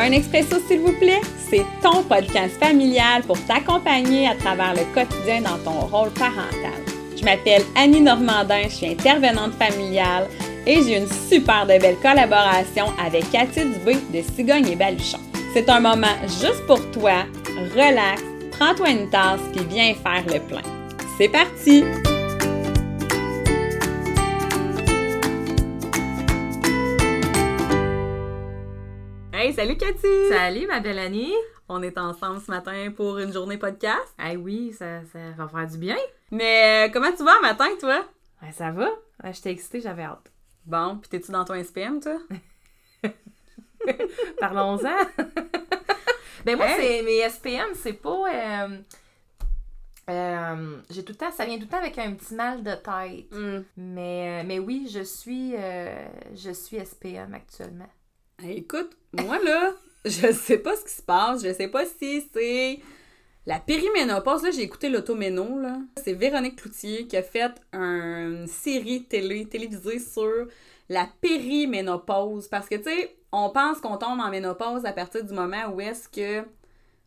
Un expresso, s'il vous plaît, c'est ton podcast familial pour t'accompagner à travers le quotidien dans ton rôle parental. Je m'appelle Annie Normandin, je suis intervenante familiale et j'ai une super de belle collaboration avec Cathy Dubé de Cigogne et Baluchon. C'est un moment juste pour toi, relax, prends-toi une tasse puis viens faire le plein. C'est parti! Hey, salut Cathy! Salut ma belle Annie! On est ensemble ce matin pour une journée podcast. Ah oui, ça, ça va faire du bien. Mais euh, comment tu vas matin, toi? Ouais, ça va? Ouais, J'étais excitée, j'avais hâte. Bon, puis t'es-tu dans ton SPM, toi? Parlons-en! ben moi, Hey! c'est mes SPM, c'est pas... euh, euh, j'ai tout le temps, ça vient tout le temps avec un petit mal de tête. Hmm. Mais, mais oui, je suis, euh, je suis SPM actuellement. Écoute, moi là, je sais pas ce qui se passe. Je sais pas si c'est la périménopause. Là, j'ai écouté l'automéno, là. C'est Véronique Cloutier qui a fait une série télé, télévisée sur la périménopause. Parce que, tu sais, on pense qu'on tombe en ménopause à partir du moment où est-ce que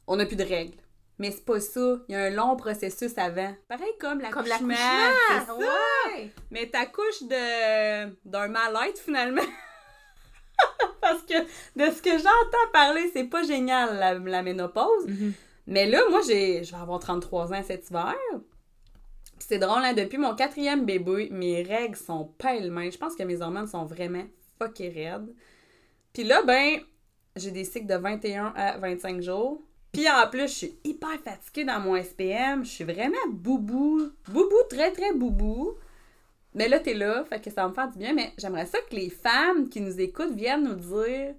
on n'a plus de règles. Mais c'est pas ça. Il y a un long processus avant. Pareil comme Comme l'accouchement. l'accouchement! c'est ça. Ouais! Mais t'accouches de d'un mal-être finalement. Parce que de ce que j'entends parler, c'est pas génial la, la ménopause. Mhm. Mais là, moi, j'ai, je vais avoir 33 ans cet hiver. C'est drôle, hein, depuis mon quatrième bébé, mes règles sont pêle-main. Je pense que mes hormones sont vraiment fucké raides. Puis là, ben, j'ai des cycles de 21 à 25 jours. Puis en plus, je suis hyper fatiguée dans mon SPM. Je suis vraiment boubou. Boubou, très, très boubou. Mais là, t'es là, fait que ça va me faire du bien. Mais j'aimerais ça que les femmes qui nous écoutent viennent nous dire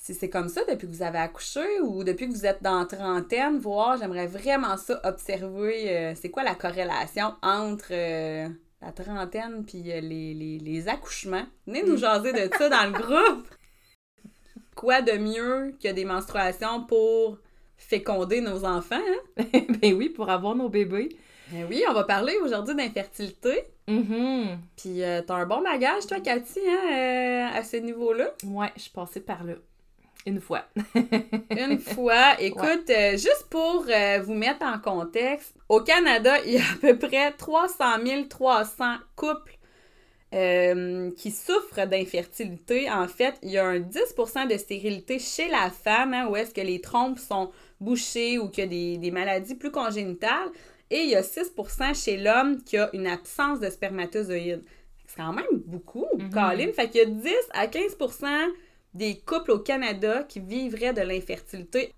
si c'est comme ça depuis que vous avez accouché ou depuis que vous êtes dans la trentaine, voir, j'aimerais vraiment ça observer, euh, c'est quoi la corrélation entre euh, la trentaine puis euh, les, les, les accouchements. Venez nous jaser de ça dans le groupe. Quoi de mieux que des menstruations pour féconder nos enfants, hein? ben oui, pour avoir nos bébés. Ben oui, on va parler aujourd'hui d'infertilité. Mhm. Puis euh, t'as un bon bagage, toi, Cathy, hein, euh, à ce niveau-là? Ouais, je suis passée par là. Une fois. Une fois. Écoute, euh, juste pour vous mettre en contexte, au Canada, il y a à peu près 300 300 couples euh, qui souffrent d'infertilité. En fait, il y a un 10% de stérilité chez la femme, hein, où est-ce que les trompes sont bouchées ou qu'il y a des, des maladies plus congénitales. Et il y a 6% chez l'homme qui a une absence de spermatozoïdes. C'est quand même beaucoup, Mhm. Colin. Fait qu'il y a 10 à 15% des couples au Canada qui vivraient de l'infertilité.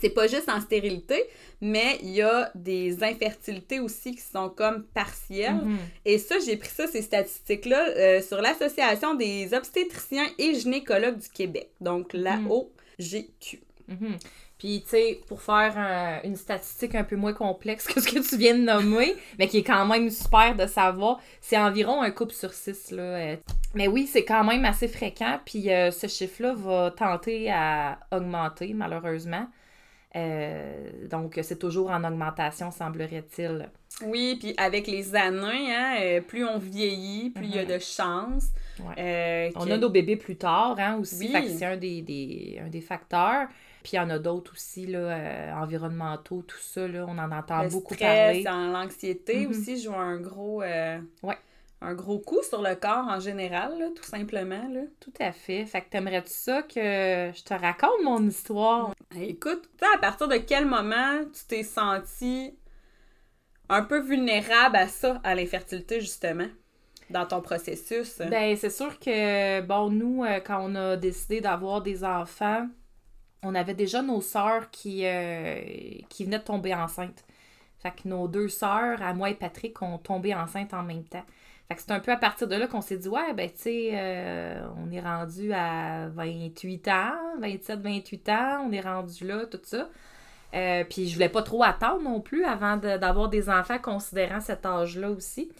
C'est pas juste en stérilité, mais il y a des infertilités aussi qui sont comme partielles. Mhm. Et ça, j'ai pris ça, ces statistiques-là, euh, sur l'Association des obstétriciens et gynécologues du Québec. Donc, la Mhm. OGQ. Puis, tu sais, pour faire un- une statistique un peu moins complexe que ce que tu viens de nommer, mais qui est quand même super de savoir, c'est environ un couple sur six, là. euh. Mais oui, c'est quand même assez fréquent, puis euh, ce chiffre-là va tenter à augmenter, malheureusement. Euh, donc, c'est toujours en augmentation, semblerait-il. Oui, puis avec les années, hein, plus on vieillit, plus il y a Mhm. de chances. Ouais. euh, On que- a nos bébés plus tard, hein, aussi. Oui. C'est un des, des- un des facteurs. Puis il y en a d'autres aussi, là, euh, environnementaux, tout ça, là, on en entend le beaucoup stress, parler. l'anxiété Mhm. aussi joue un gros, euh, Ouais. un gros coup sur le corps en général, là, tout simplement. Là. Tout à fait. Fait que t'aimerais-tu ça que je te raconte mon histoire? Écoute, tu sais, à partir de quel moment tu t'es senti un peu vulnérable à ça, à l'infertilité, justement, dans ton processus? Ben, c'est sûr que, bon, nous, euh, quand on a décidé d'avoir des enfants, on avait déjà nos sœurs qui, euh, qui venaient de tomber enceintes. Fait que nos deux sœurs, à moi et Patrick, ont tombé enceintes en même temps. Fait que c'est un peu à partir de là qu'on s'est dit, ouais, ben, tu sais, euh, on est rendu à 28 ans, 27, 28 ans, on est rendu là, tout ça. Euh, puis je voulais pas trop attendre non plus avant d'avoir des enfants, considérant cet âge-là aussi.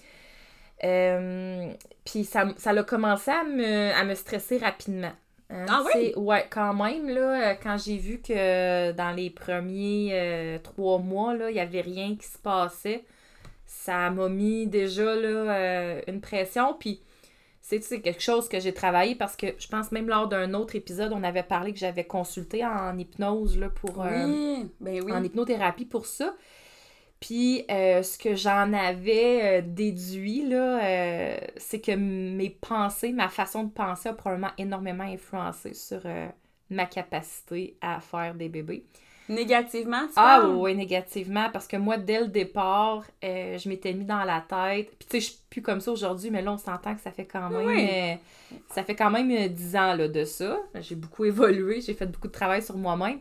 Puis ça, ça a commencé à me, à me stresser rapidement. Hein, Ah oui? Ouais, quand même, là, euh, quand j'ai vu que dans les premiers euh, trois mois, il n'y avait rien qui se passait, ça m'a mis déjà là, euh, une pression. Puis c'est c'est quelque chose que j'ai travaillé parce que je pense même lors d'un autre épisode, on avait parlé que j'avais consulté en hypnose là, pour euh, Oui, ben oui. en hypnothérapie pour ça. Puis euh, ce que j'en avais euh, déduit, là, euh, c'est que mes pensées, ma façon de penser a probablement énormément influencé sur ma capacité à faire des bébés. Négativement, tu Ah parles? oui, négativement, parce que moi, dès le départ, je m'étais mis dans la tête. Puis tu sais, je suis plus comme ça aujourd'hui, mais là, on s'entend que ça fait quand même... Oui. ça fait quand même euh, 10 ans là, de ça. J'ai beaucoup évolué, j'ai fait beaucoup de travail sur moi-même.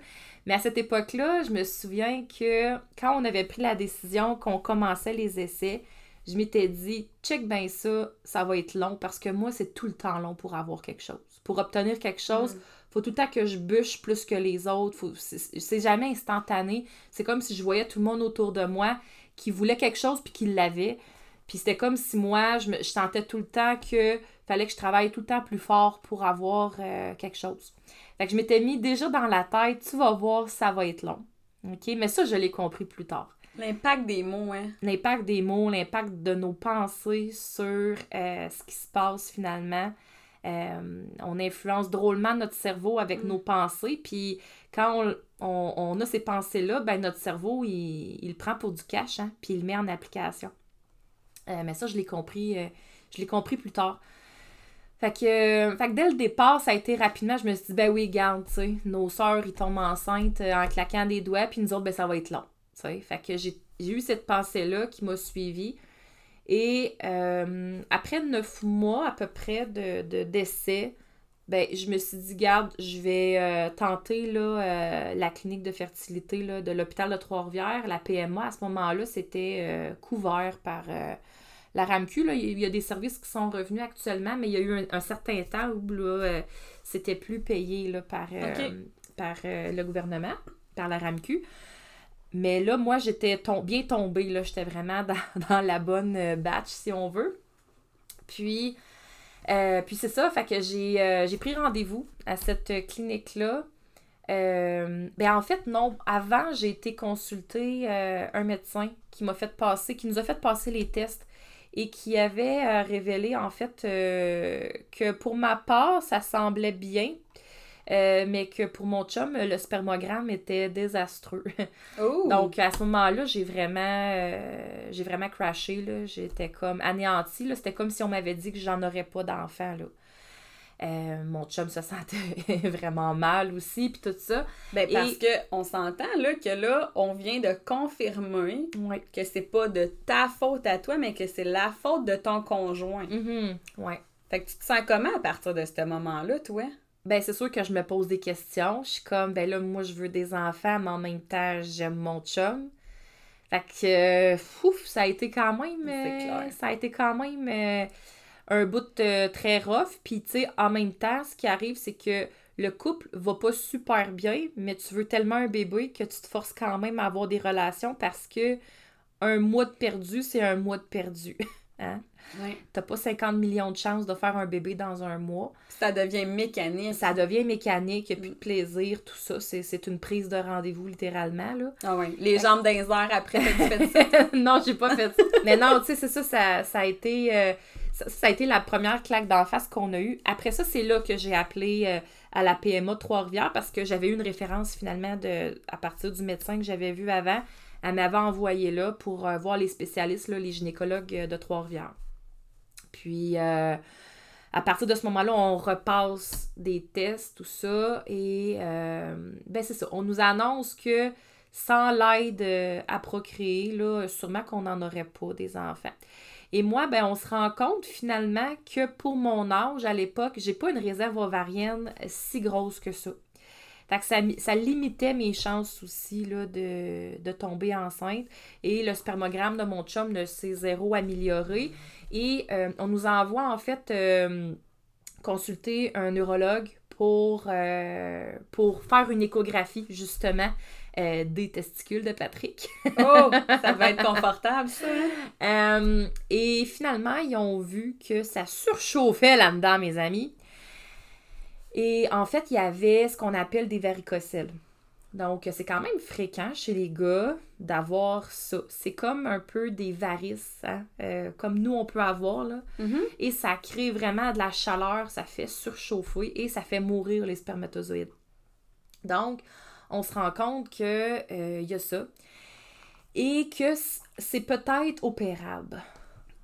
Mais à cette époque-là, je me souviens que quand on avait pris la décision qu'on commençait les essais, je m'étais dit, check bien ça, ça va être long parce que moi, c'est tout le temps long pour avoir quelque chose. Pour obtenir quelque chose, Mm. faut tout le temps que je bûche plus que les autres. Faut- C'est c'est jamais instantané. C'est comme si je voyais tout le monde autour de moi qui voulait quelque chose puis qui l'avait. Puis c'était comme si moi, je, me, je sentais tout le temps que fallait que je travaille tout le temps plus fort pour avoir euh, quelque chose. Fait que je m'étais mis déjà dans la tête, tu vas voir, ça va être long. OK? Mais ça, je l'ai compris plus tard. L'impact des mots, hein. L'impact des mots, l'impact de nos pensées sur euh, ce qui se passe finalement. Euh, on influence drôlement notre cerveau avec Mm. nos pensées. Puis quand on, on- on a ces pensées-là, ben notre cerveau, il, il le prend pour du cash, hein, puis il le met en application. Euh, mais ça, je l'ai compris, euh, je l'ai compris plus tard. Fait que, euh, fait que dès le départ, ça a été rapidement, je me suis dit, ben oui, garde, tu sais, nos sœurs, ils tombent enceintes en claquant des doigts, puis nous autres, ben ça va être long. Fait que j'ai eu cette pensée-là qui m'a suivie. Et après neuf mois à peu près de, de décès, ben, je me suis dit, garde, je vais tenter là, la clinique de fertilité là, de l'hôpital de Trois-Rivières, la PMA. À ce moment-là, c'était couvert par la RAMQ. Là. Il y a des services qui sont revenus actuellement, mais il y a eu un, un certain temps où là, euh, c'était plus payé là, par, euh, par euh, le gouvernement, par la RAMQ. Mais là, moi, j'étais tom- bien tombée. Là. J'étais vraiment dans, dans la bonne batch, si on veut. Puis, euh, puis c'est ça, fait que j'ai euh, j'ai pris rendez-vous à cette clinique-là. Euh, ben en fait, non. Avant, j'ai été consulter un médecin qui m'a fait passer, qui nous a fait passer les tests et qui avait euh, révélé en fait euh, que pour ma part, ça semblait bien, euh, mais que pour mon chum, le spermogramme était désastreux. Oh! Donc à ce moment-là, j'ai vraiment j'ai vraiment crashé j'étais comme anéantie c'était comme si on m'avait dit que j'en aurais pas d'enfant. Euh, mon chum se sentait vraiment mal aussi puis tout ça. ben, parce que on s'entend là que là, on vient de confirmer Ouais. que c'est pas de ta faute à toi, mais que c'est la faute de ton conjoint. Ouais. Fait que tu te sens comment à partir de ce moment-là, toi? Ben c'est sûr que je me pose des questions, je suis comme ben là moi je veux des enfants mais en même temps j'aime mon chum. Fait que euh, ouf, ça a été quand même euh, clair. ça a été quand même euh, un bout euh, très rough. Puis, tu sais, en même temps, ce qui arrive, c'est que le couple va pas super bien, mais tu veux tellement un bébé que tu te forces quand même à avoir des relations parce que un mois de perdu, c'est un mois de perdu. Hein? T'as pas 50 millions de chances de faire un bébé dans un mois. Ça devient mécanique. Ça devient mécanique, il n'y a plus de plaisir, tout ça. C'est c'est une prise de rendez-vous, littéralement, là. Ah. Les jambes airs après, fait tu fais ça? non, j'ai pas fait ça. Mais non, tu sais, c'est ça, ça, ça a été. euh, ça, a été la première claque d'en face qu'on a eue. Après ça, c'est là que j'ai appelé euh, à la PMA Trois-Rivières parce que j'avais eu une référence finalement à partir du médecin que j'avais vu avant. Elle m'avait envoyé là pour euh, voir les spécialistes, les gynécologues euh, de Trois-Rivières. Puis, à partir de ce moment-là, on repasse des tests, tout ça. Et, ben, c'est ça. On nous annonce que sans l'aide à procréer, là, sûrement qu'on n'en aurait pas des enfants. Et moi, ben, on se rend compte finalement que pour mon âge à l'époque, j'ai pas une réserve ovarienne si grosse que ça. Fait que ça, ça limitait mes chances aussi là, de, de tomber enceinte. Et le spermogramme de mon chum ne s'est zéro amélioré. Et euh, on nous envoie en fait euh, consulter un neurologue pour, euh, pour faire une échographie justement euh, des testicules de Patrick. Oh, ça va être confortable, ça. Euh, et finalement, ils ont vu que ça surchauffait là-dedans, mes amis. Et en fait, il y avait ce qu'on appelle des varicocèles. Donc, c'est quand même fréquent chez les gars d'avoir ça. C'est comme un peu des varices, hein, euh, comme nous, on peut avoir, là. Mhm. Et ça crée vraiment de la chaleur, ça fait surchauffer et ça fait mourir les spermatozoïdes. Donc, on se rend compte que euh, y a ça. Et que c'est peut-être opérable.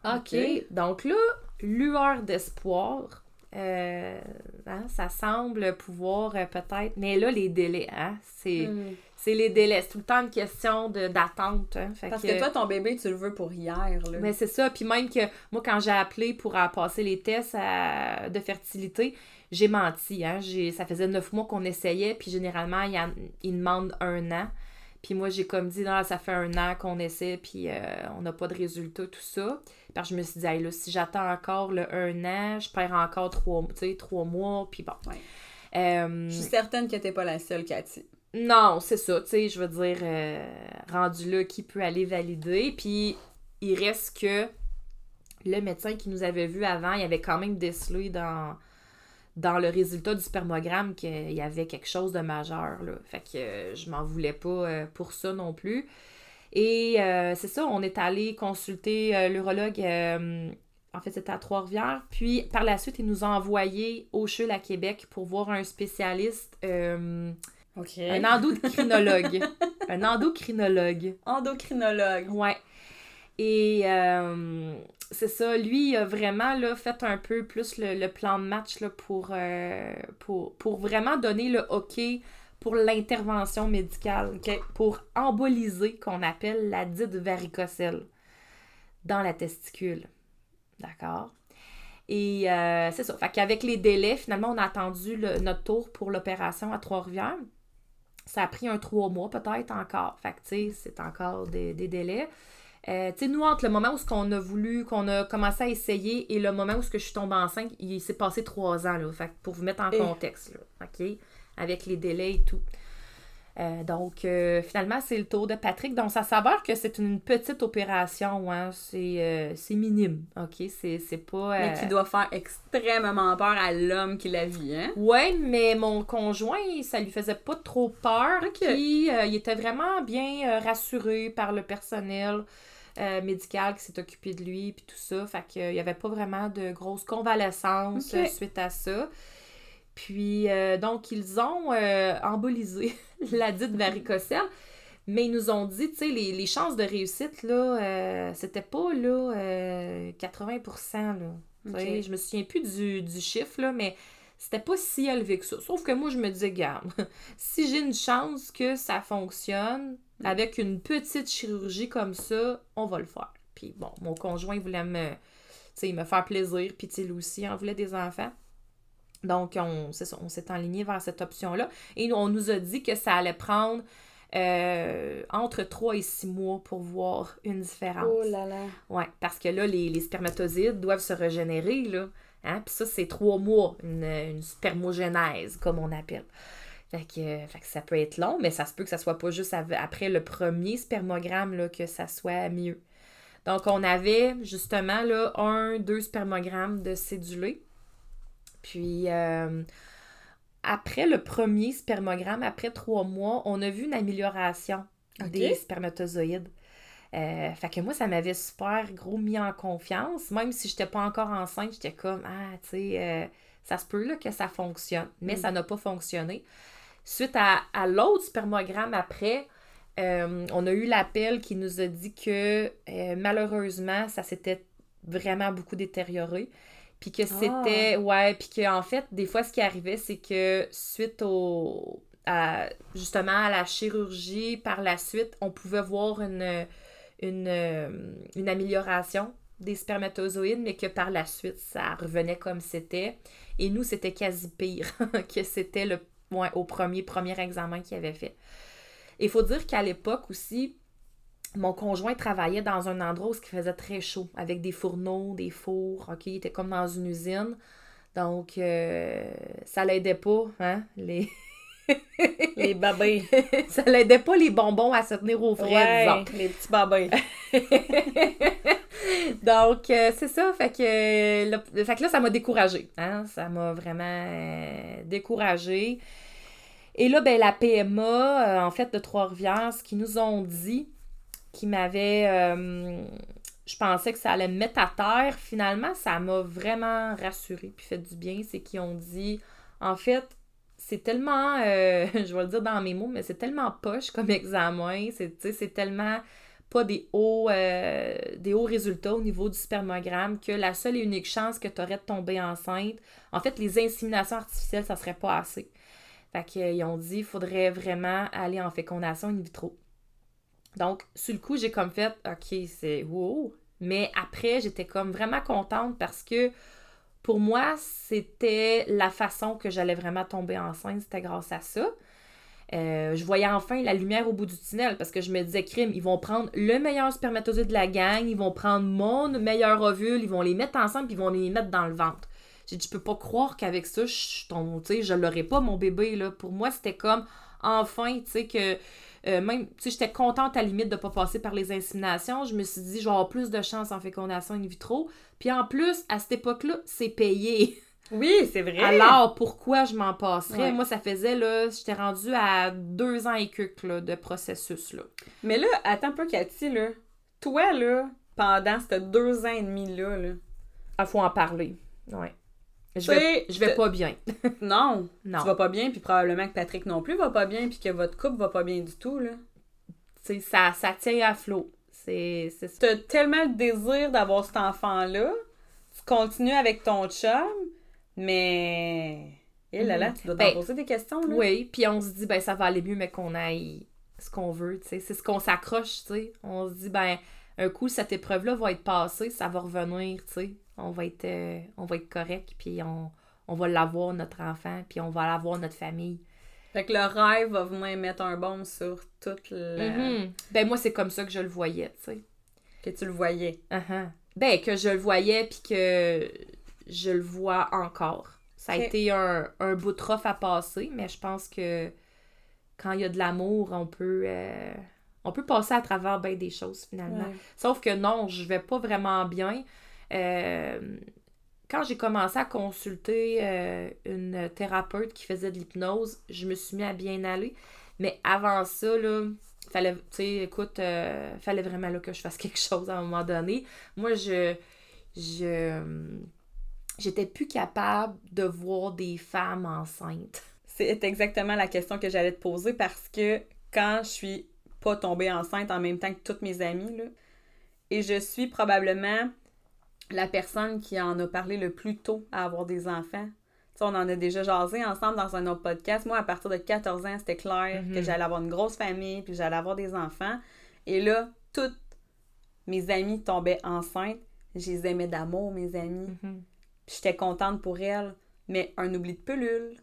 OK? Donc là, lueur d'espoir. Euh, hein, ça semble pouvoir euh, peut-être. Mais là, les délais, hein, c'est Mm. c'est les délais. C'est tout le temps une question de- d'attente. hein. Parce que toi, ton bébé, tu le veux pour hier, là. mais c'est ça. Puis même que moi, quand j'ai appelé pour euh, passer les tests à- de fertilité, j'ai menti. Hein? J'ai- Ça faisait neuf mois qu'on essayait, puis généralement, il, y en- il demande un an. Puis moi, j'ai comme dit, non, ça fait un an qu'on essaie, puis euh, on n'a pas de résultat, tout ça. Parce que je me suis dit, Hey, là, si j'attends encore le un an, je perds encore trois, trois mois, puis bon. Ouais. Euh, Je suis certaine que t'es pas la seule, Cathy. non, c'est ça, tu sais, je veux dire, euh, rendu là, qui peut aller valider? Puis, il reste que le médecin qui nous avait vu avant, il avait quand même décelé dans, dans le résultat du spermogramme qu'il y avait quelque chose de majeur, là. Fait que euh, je m'en voulais pas pour ça non plus. Et euh, c'est ça, on est allé consulter euh, l'urologue, euh, en fait, c'était à Trois-Rivières. Puis, par la suite, il nous a envoyé au CHUL à Québec pour voir un spécialiste... euh, un endocrinologue. un endocrinologue. Endocrinologue. Ouais. Et euh, c'est ça, lui, il a vraiment là, fait un peu plus le, le plan de match là, pour, euh, pour, pour vraiment donner le OK pour l'intervention médicale, pour emboliser, qu'on appelle la dite varicocèle, dans la testicule. D'accord? Et euh, c'est ça. Fait qu'avec les délais, finalement, on a attendu le- notre tour pour l'opération à Trois-Rivières. Ça a pris un trois mois peut-être encore. Fait que, tu sais, c'est encore des, des délais. Euh, tu sais, nous, entre le moment où ce qu'on a voulu, qu'on a commencé à essayer et le moment où ce que je suis tombée enceinte, il s'est passé trois ans, là. Fait que pour vous mettre en Et- contexte, là. OK? Avec les délais et tout. Euh, donc, euh, finalement, c'est le tour de Patrick. Donc, ça s'avère que c'est une petite opération, hein. C'est euh, c'est minime, OK? C'est c'est pas... Mais qui doit faire extrêmement peur à l'homme qui la vit, hein? Ouais, mais mon conjoint, ça lui faisait pas trop peur. Puis, il était vraiment bien rassuré par le personnel médical qui s'est occupé de lui, puis tout ça. Fait qu'il n'y avait pas vraiment de grosse convalescence suite à ça. Puis, euh, donc, ils ont euh, embolisé la dite varicocèle. Mais ils nous ont dit, tu sais, les, les chances de réussite, là, euh, c'était pas, là, euh, 80% là. Tu sais, Ok. Je me souviens plus du, du chiffre, là, mais c'était pas si élevé que ça. Sauf que moi, je me disais, garde, si j'ai une chance que ça fonctionne, avec une petite chirurgie comme ça, on va le faire. Puis bon, mon conjoint voulait me, tu sais, me faire plaisir, puis tu sais, lui aussi en voulait des enfants. Donc, on, c'est ça, on s'est enligné vers cette option-là. Et on nous a dit que ça allait prendre euh, entre 3 et 6 mois pour voir une différence. Oh là là. Ouais, parce que là, les, les spermatozoïdes doivent se régénérer, là. Hein? Puis ça, c'est trois mois, une, une spermogénèse, comme on appelle. Fait que, euh, fait que ça peut être long, mais ça se peut que ça soit pas juste après le premier spermogramme là, que ça soit mieux. Donc, on avait justement là, un, deux spermogrammes de cédulé. Puis, euh, après le premier spermogramme, après trois mois, on a vu une amélioration des spermatozoïdes. Euh, fait que moi, ça m'avait super gros mis en confiance. Même si j'étais pas encore enceinte, j'étais comme, ah, tu sais, euh, ça se peut là, que ça fonctionne. Mais Mm. ça n'a pas fonctionné. Suite à, à l'autre spermogramme après, euh, on a eu l'appel qui nous a dit que malheureusement, ça s'était vraiment beaucoup détérioré. Puis que c'était. Ouais, puis qu'en fait, des fois, ce qui arrivait, c'est que suite au. à- justement à la chirurgie, par la suite, on pouvait voir une, une, euh, une amélioration des spermatozoïdes, mais que par la suite, ça revenait comme c'était. Et nous, c'était quasi pire que c'était le ouais, au premier, premier examen qu'il avait fait. Il faut dire qu'à l'époque aussi, mon conjoint travaillait dans un endroit où il faisait très chaud, avec des fourneaux, des fours, ok? Il était comme dans une usine. Donc, euh, ça l'aidait pas, hein? Les... Les babés. ça l'aidait pas les bonbons à se tenir au frais, Ouais, disons. les petits babés. Donc, euh, c'est ça. Fait que, euh, là, fait que là, ça m'a découragée. Hein? Ça m'a vraiment euh, découragée. Et là, ben, la PMA, euh, en fait, de Trois-Rivières, ce qu'ils nous ont dit, qui m'avait. euh, je pensais que ça allait me mettre à terre. Finalement, ça m'a vraiment rassurée puis fait du bien. C'est qu'ils ont dit, en fait, c'est tellement, euh, je vais le dire dans mes mots, mais c'est tellement poche comme examen. C'est, tellement pas des hauts, euh, des hauts résultats au niveau du spermogramme que la seule et unique chance que tu aurais de tomber enceinte, en fait, les inséminations artificielles, ça serait pas assez. Fait qu'ils ont dit, il faudrait vraiment aller en fécondation in vitro. Donc, sur le coup, j'ai comme fait, OK, c'est wow. Mais après, j'étais comme vraiment contente parce que pour moi, c'était la façon que j'allais vraiment tomber enceinte. C'était grâce à ça. Euh, je voyais enfin la lumière au bout du tunnel parce que je me disais, crime, ils vont prendre le meilleur spermatozoïde de la gang, ils vont prendre mon meilleur ovule, ils vont les mettre ensemble, puis ils vont les mettre dans le ventre. J'ai dit, je peux pas croire qu'avec ça, je, ton, je l'aurais pas, mon bébé. Là. Pour moi, c'était comme, enfin, tu sais, que euh, même, tu sais, j'étais contente à la limite de pas passer par les inséminations. Je me suis dit, je vais avoir plus de chance en fécondation in vitro. Puis en plus, à cette époque-là, c'est payé. Oui, c'est vrai. Alors, pourquoi je m'en passerais? Ouais. Moi, ça faisait, là, j'étais rendue à deux ans et quelques, là, de processus, là. Mais là, attends un peu, Cathy, là. Toi, là, pendant ces deux ans et demi-là, là, Ah, faut en parler. Ouais. Je vais, je vais pas bien. non, Non. tu vas pas bien, puis probablement que Patrick non plus va pas bien, puis que votre couple va pas bien du tout, là. Tu sais, ça, ça tient à flot. C'est c'est ça. T'as tellement le désir d'avoir cet enfant-là, tu continues avec ton chum, mais... Et là là, tu dois t'en Ben, poser des questions, là. Oui, puis on se dit, ben, ça va aller mieux, mais qu'on aille ce qu'on veut, tu sais. C'est ce qu'on s'accroche, tu sais. On se dit, ben, un coup, cette épreuve-là va être passée, ça va revenir, tu sais. On va être, euh, on va être correct, puis on, on va l'avoir, notre enfant, puis on va l'avoir, notre famille. Fait que le rêve va venir mettre un baume sur toute la... Mhm. Ben, moi, c'est comme ça que je le voyais, tu sais. que tu le voyais. Uh-huh. Ben, que je le voyais, puis que je le vois encore. Ça a été un, un bout de rough à passer, mais je pense que quand il y a de l'amour, on peut, euh, on peut passer à travers ben des choses, finalement. Ouais. Sauf que non, je vais pas vraiment bien. Euh, quand j'ai commencé à consulter euh, une thérapeute qui faisait de l'hypnose, je me suis mis à bien aller. Mais avant ça, là, fallait, écoute, euh, fallait vraiment là, que je fasse quelque chose à un moment donné. Moi, je, je, j'étais plus capable de voir des femmes enceintes. C'est exactement la question que j'allais te poser parce que quand je suis pas tombée enceinte en même temps que toutes mes amies, là, et je suis probablement la personne qui en a parlé le plus tôt à avoir des enfants. Tu sais, on en a déjà jasé ensemble dans un autre podcast. Moi, à partir de 14 ans, c'était clair Mhm. que j'allais avoir une grosse famille, puis j'allais avoir des enfants. Et là, toutes mes amies tombaient enceintes. Je les aimais d'amour, mes amies. Puis j'étais contente pour elles. Mais un oubli de pilule,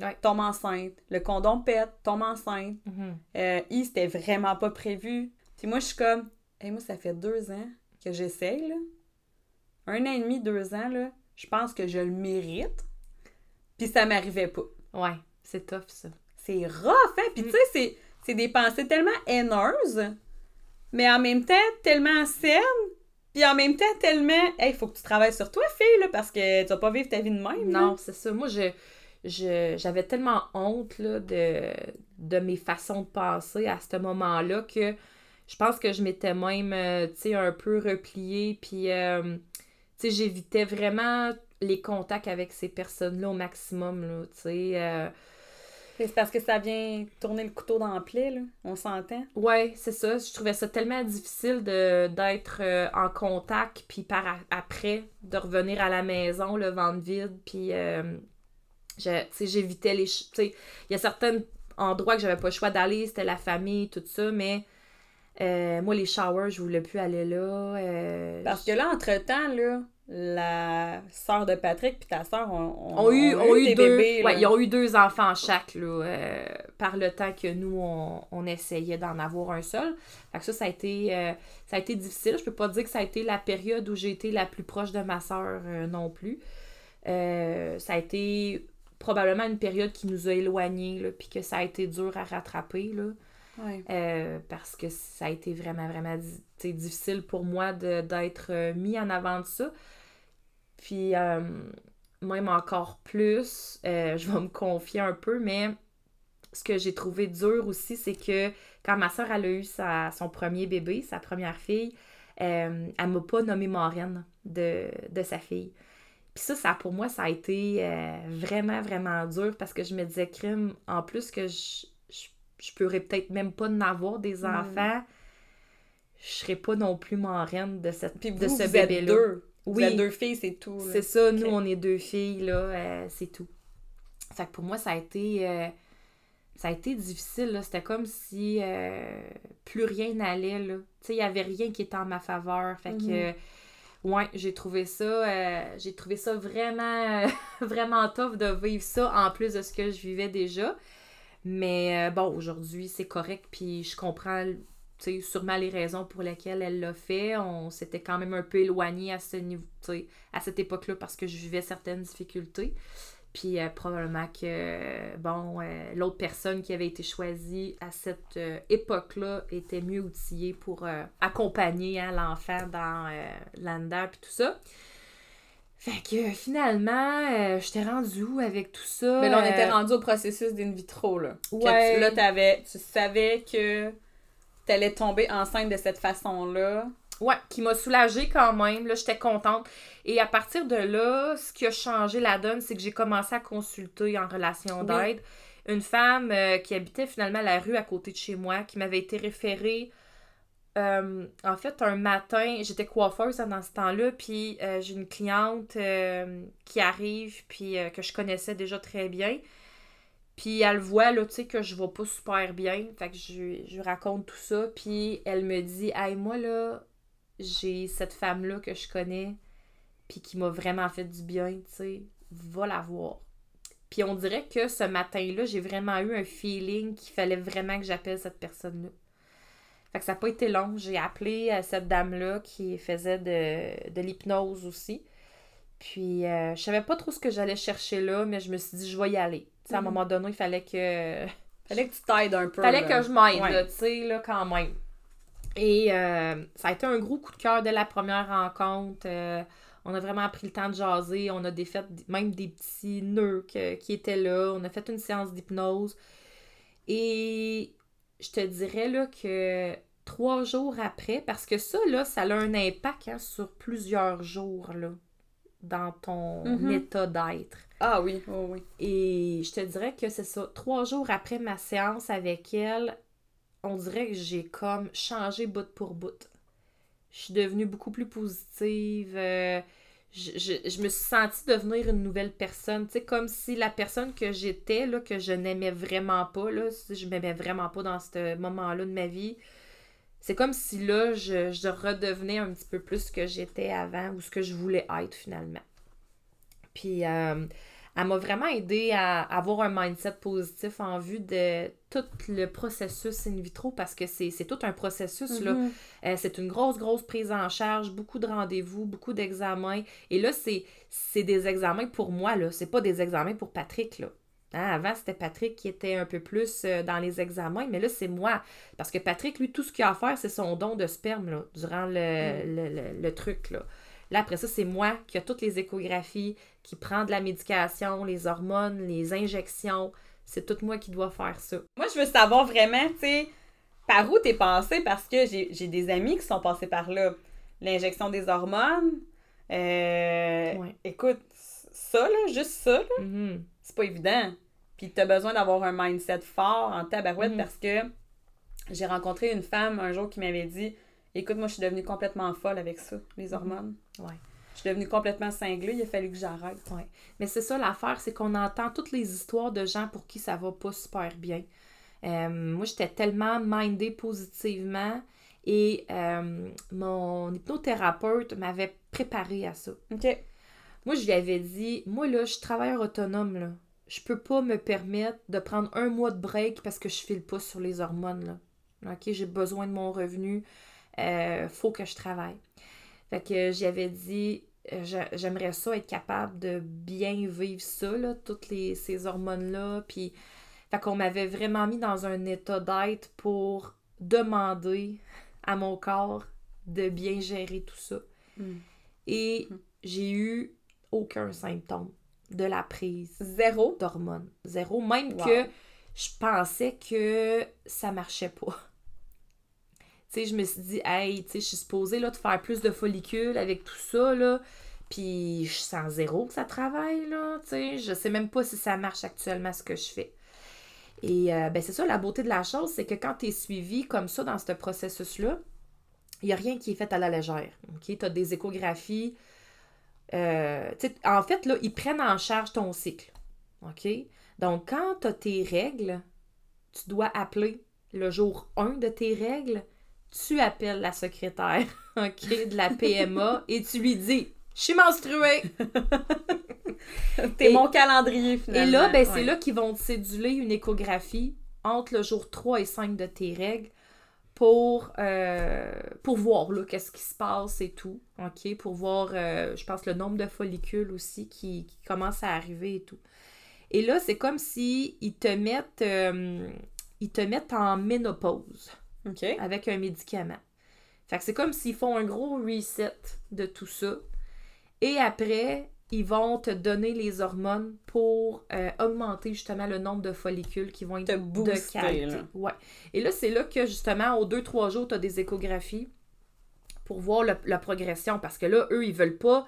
Ouais. tombe enceinte. Le condom pète, tombe enceinte. Mhm. Euh, I, c'était vraiment pas prévu. Puis moi, je suis comme, hey, moi, ça fait deux ans que j'essaye, là. Un an et demi, deux ans, là. Je pense que je le mérite. Puis ça m'arrivait pas. Ouais, c'est tough, ça. C'est rough, hein? Puis tu sais, c'est, des pensées tellement haineuses, mais en même temps, tellement saines. Puis en même temps, tellement, hey, faut que tu travailles sur toi, fille, là, parce que tu vas pas vivre ta vie de même. Non, c'est ça. Moi, je, je- j'avais tellement honte là, de, de mes façons de penser à ce moment-là que je pense que je m'étais même, euh, tu sais, un peu repliée. Puis, euh, sais, j'évitais vraiment les contacts avec ces personnes-là au maximum, là, tu sais. euh, C'est parce que ça vient tourner le couteau dans la plaie, là. On s'entend? Ouais, c'est ça. Je trouvais ça tellement difficile de d'être euh, en contact, puis par a- après, de revenir à la maison, le ventre vide, puis euh, je- tu sais, j'évitais les... ch- Tu sais, il y a certains endroits que j'avais pas le choix d'aller, c'était la famille, tout ça, mais euh, moi, les showers, je voulais plus aller là. euh, Parce que là, entre-temps, là, la sœur de Patrick puis ta sœur ont, ont- ont eu, des deux, bébés. ouais, ils ont eu deux enfants chaque, là, euh, par le temps que nous, on, on essayait d'en avoir un seul. Fait que ça, ça a été, euh, ça a été difficile. Je peux pas dire que ça a été la période où j'ai été la plus proche de ma sœur euh, non plus. Ça a été probablement une période qui nous a éloignés, puis que ça a été dur à rattraper, là. Euh, parce que ça a été vraiment, vraiment difficile pour moi d'être euh, mis en avant de ça. Puis, euh, même encore plus, euh, je vais me confier un peu, mais ce que j'ai trouvé dur aussi, c'est que quand ma soeur elle a eu sa, son premier bébé, sa première fille, euh, elle m'a pas nommé marraine de, de sa fille. Puis ça, ça, pour moi, ça a été vraiment, vraiment dur parce que je me disais, crime, en plus que je, je, pourrais peut-être même pas n'avoir des Mm. enfants, je serais pas non plus marraine de, cette, Puis de ce vous êtes bébé-là. deux. Vous Oui. êtes deux filles, c'est tout. C'est ça, nous, on est deux filles, là, euh, c'est tout. Fait que pour moi, ça a été, euh, ça a été difficile, là. C'était comme si euh, plus rien n'allait, là. Tu sais, il n'y avait rien qui était en ma faveur. Fait que, Mhm. ouais, j'ai trouvé ça, euh, j'ai trouvé ça vraiment, vraiment tough de vivre ça, en plus de ce que je vivais déjà. Mais euh, bon, aujourd'hui, c'est correct, puis je comprends, sûrement les raisons pour lesquelles elle l'a fait. On s'était quand même un peu éloigné à niveau, à cette époque-là parce que je vivais certaines difficultés. Puis euh, probablement que, bon, euh, l'autre personne qui avait été choisie à cette époque-là était mieux outillée pour accompagner hein, l'enfant dans l'ANDA puis tout ça. Fait que finalement, euh, j'étais rendue où avec tout ça? Mais là, on était Euh, rendu au processus d'in vitro, là. Que Ouais. tu- là, t'avais, tu savais que t'allais tomber enceinte de cette façon-là. Ouais, qui m'a soulagée quand même. Là, j'étais contente. Et à partir de là, ce qui a changé la donne, c'est que j'ai commencé à consulter en relation Oui. d'aide une femme euh, qui habitait finalement la rue à côté de chez moi, qui m'avait été référée. Euh, en fait, un matin, j'étais coiffeuse dans ce temps-là, puis euh, j'ai une cliente euh, qui arrive, puis que je connaissais déjà très bien. Puis elle voit, là, tu sais, que je vais pas super bien. Fait que je, je raconte tout ça. Puis elle me dit, hey, moi, là, j'ai cette femme-là que je connais, puis qui m'a vraiment fait du bien, tu sais, va la voir. Puis on dirait que ce matin-là, j'ai vraiment eu un feeling qu'il fallait vraiment que j'appelle cette personne-là. Fait que ça n'a pas été long. J'ai appelé euh, cette dame-là qui faisait de, de l'hypnose aussi. Puis euh, je savais pas trop ce que j'allais chercher là, mais je me suis dit, je vais y aller. À un Mhm. moment donné, il fallait que Fallait que tu t'aides un peu. Fallait là. que je m'aide, Ouais. tu sais, là, quand même. Et euh, ça a été un gros coup de cœur dès la première rencontre. Euh, on a vraiment pris le temps de jaser. On a défait même des petits nœuds que- qui étaient là. On a fait une séance d'hypnose. Et je te dirais là que trois jours après, parce que ça, là, ça a un impact hein, sur plusieurs jours, là, dans ton Mhm. état d'être. Ah oui, oh oui. Et je te dirais que c'est ça. Trois jours après ma séance avec elle, on dirait que j'ai comme changé bout pour bout. Je suis devenue beaucoup plus positive. euh, je, me suis sentie devenir une nouvelle personne. Tu comme si la personne que j'étais, là, que je n'aimais vraiment pas, là, je m'aimais vraiment pas dans ce moment-là de ma vie, c'est comme si là, je, je redevenais un petit peu plus ce que j'étais avant ou ce que je voulais être finalement. Puis, euh, elle m'a vraiment aidé à avoir un mindset positif en vue de tout le processus in vitro parce que c'est tout un processus. Mhm. Euh, c'est une grosse, grosse prise en charge, beaucoup de rendez-vous, beaucoup d'examens. Et là, c'est des examens pour moi, là. C'est pas des examens pour Patrick, là. Hein, avant, c'était Patrick qui était un peu plus euh, dans les examens, mais là, c'est moi. Parce que Patrick, lui, tout ce qu'il a à faire, c'est son don de sperme, là, durant le, le, le- le truc, là. Là, après ça, c'est moi qui a toutes les échographies, qui prend de la médication, les hormones, les injections. C'est tout moi qui dois faire ça. Moi, je veux savoir vraiment, tu sais, par où t'es passé? Parce que j'ai des amis qui sont passés par là. L'injection des hormones. euh, Ouais. Écoute, ça, là, juste ça, là, Mhm. c'est pas évident. Puis t'as besoin d'avoir un mindset fort en tabarouette Mhm. parce que j'ai rencontré une femme un jour qui m'avait dit Écoute, moi, je suis devenue complètement folle avec ça, les hormones. Ouais. Je suis devenue complètement cinglée, il a fallu que j'arrête. Mais c'est ça l'affaire, c'est qu'on entend toutes les histoires de gens pour qui ça va pas super bien. Euh, moi, j'étais tellement mindée positivement et euh, mon hypnothérapeute m'avait préparé à ça. OK. Moi, je lui avais dit, moi là, je suis travailleur autonome là. Je peux pas me permettre de prendre un mois de break parce que je file pas sur les hormones là. OK, j'ai besoin de mon revenu. Euh, faut que je travaille. Fait que j'avais dit, euh, j'a- j'aimerais ça être capable de bien vivre ça, là, toutes les, ces hormones-là. Puis, fait qu'on m'avait vraiment mis dans un état d'être pour demander à mon corps de bien gérer tout ça. Mm. Et Mm. j'ai eu aucun symptôme de la prise Zéro? d'hormones. Zéro. Même Wow. que je pensais que ça marchait pas. Tu sais, je me suis dit, hey, tu sais, je suis supposée là, de faire plus de follicules avec tout ça, là. Puis je sens zéro que ça travaille, là. Tu sais, je sais même pas si ça marche actuellement ce que je fais. Et euh, ben c'est ça, la beauté de la chose, c'est que quand tu es suivi comme ça dans ce processus-là, il n'y a rien qui est fait à la légère. Tu as des échographies. Euh, en fait, là, ils prennent en charge ton cycle. OK? Donc, quand tu as tes règles, tu dois appeler le jour 1 de tes règles, tu appelles la secrétaire, OK, de la PMA et tu lui dis Je suis menstruée. T'es mon calendrier, finalement. Et là, ben, c'est là qu'ils vont te céduler une échographie entre le jour 3 et 5 de tes règles pour, euh, pour voir qu'est-ce qui se passe et tout. OK? Pour voir, euh, je pense, le nombre de follicules aussi qui, qui commence à arriver et tout. Et là, c'est comme si ils te mettent, euh, ils te mettent en ménopause. Avec un médicament. Fait que c'est comme s'ils font un gros reset de tout ça. Et après, ils vont te donner les hormones pour euh, augmenter justement le nombre de follicules qui vont être de qualité. Ouais. Et là, c'est là que justement, aux 2-3 jours, tu as des échographies pour voir la progression. Parce que là, eux, ils veulent pas